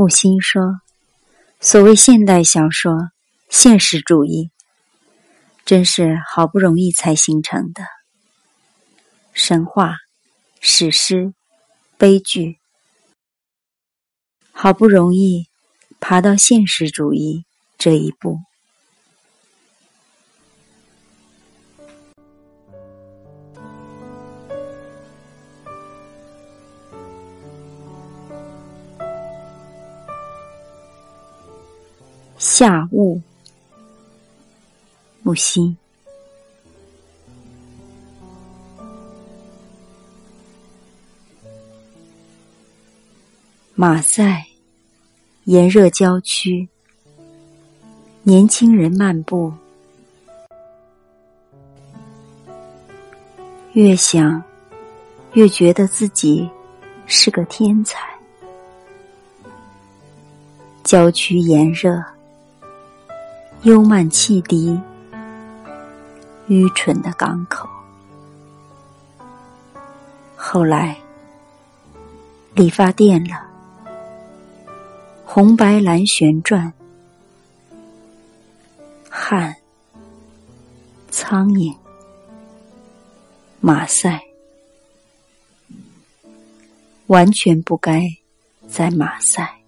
木心说：“所谓现代小说，现实主义，真是好不容易才形成的。神话、史诗、悲剧，好不容易爬到现实主义这一步。”夏雾，木心。马赛，炎热郊区，年轻人漫步，越想越觉得自己是个天才。郊区炎热。幽慢汽笛，愚蠢的港口。后来，理发店了，红白蓝旋转，汗，苍蝇，马赛，完全不该在马赛。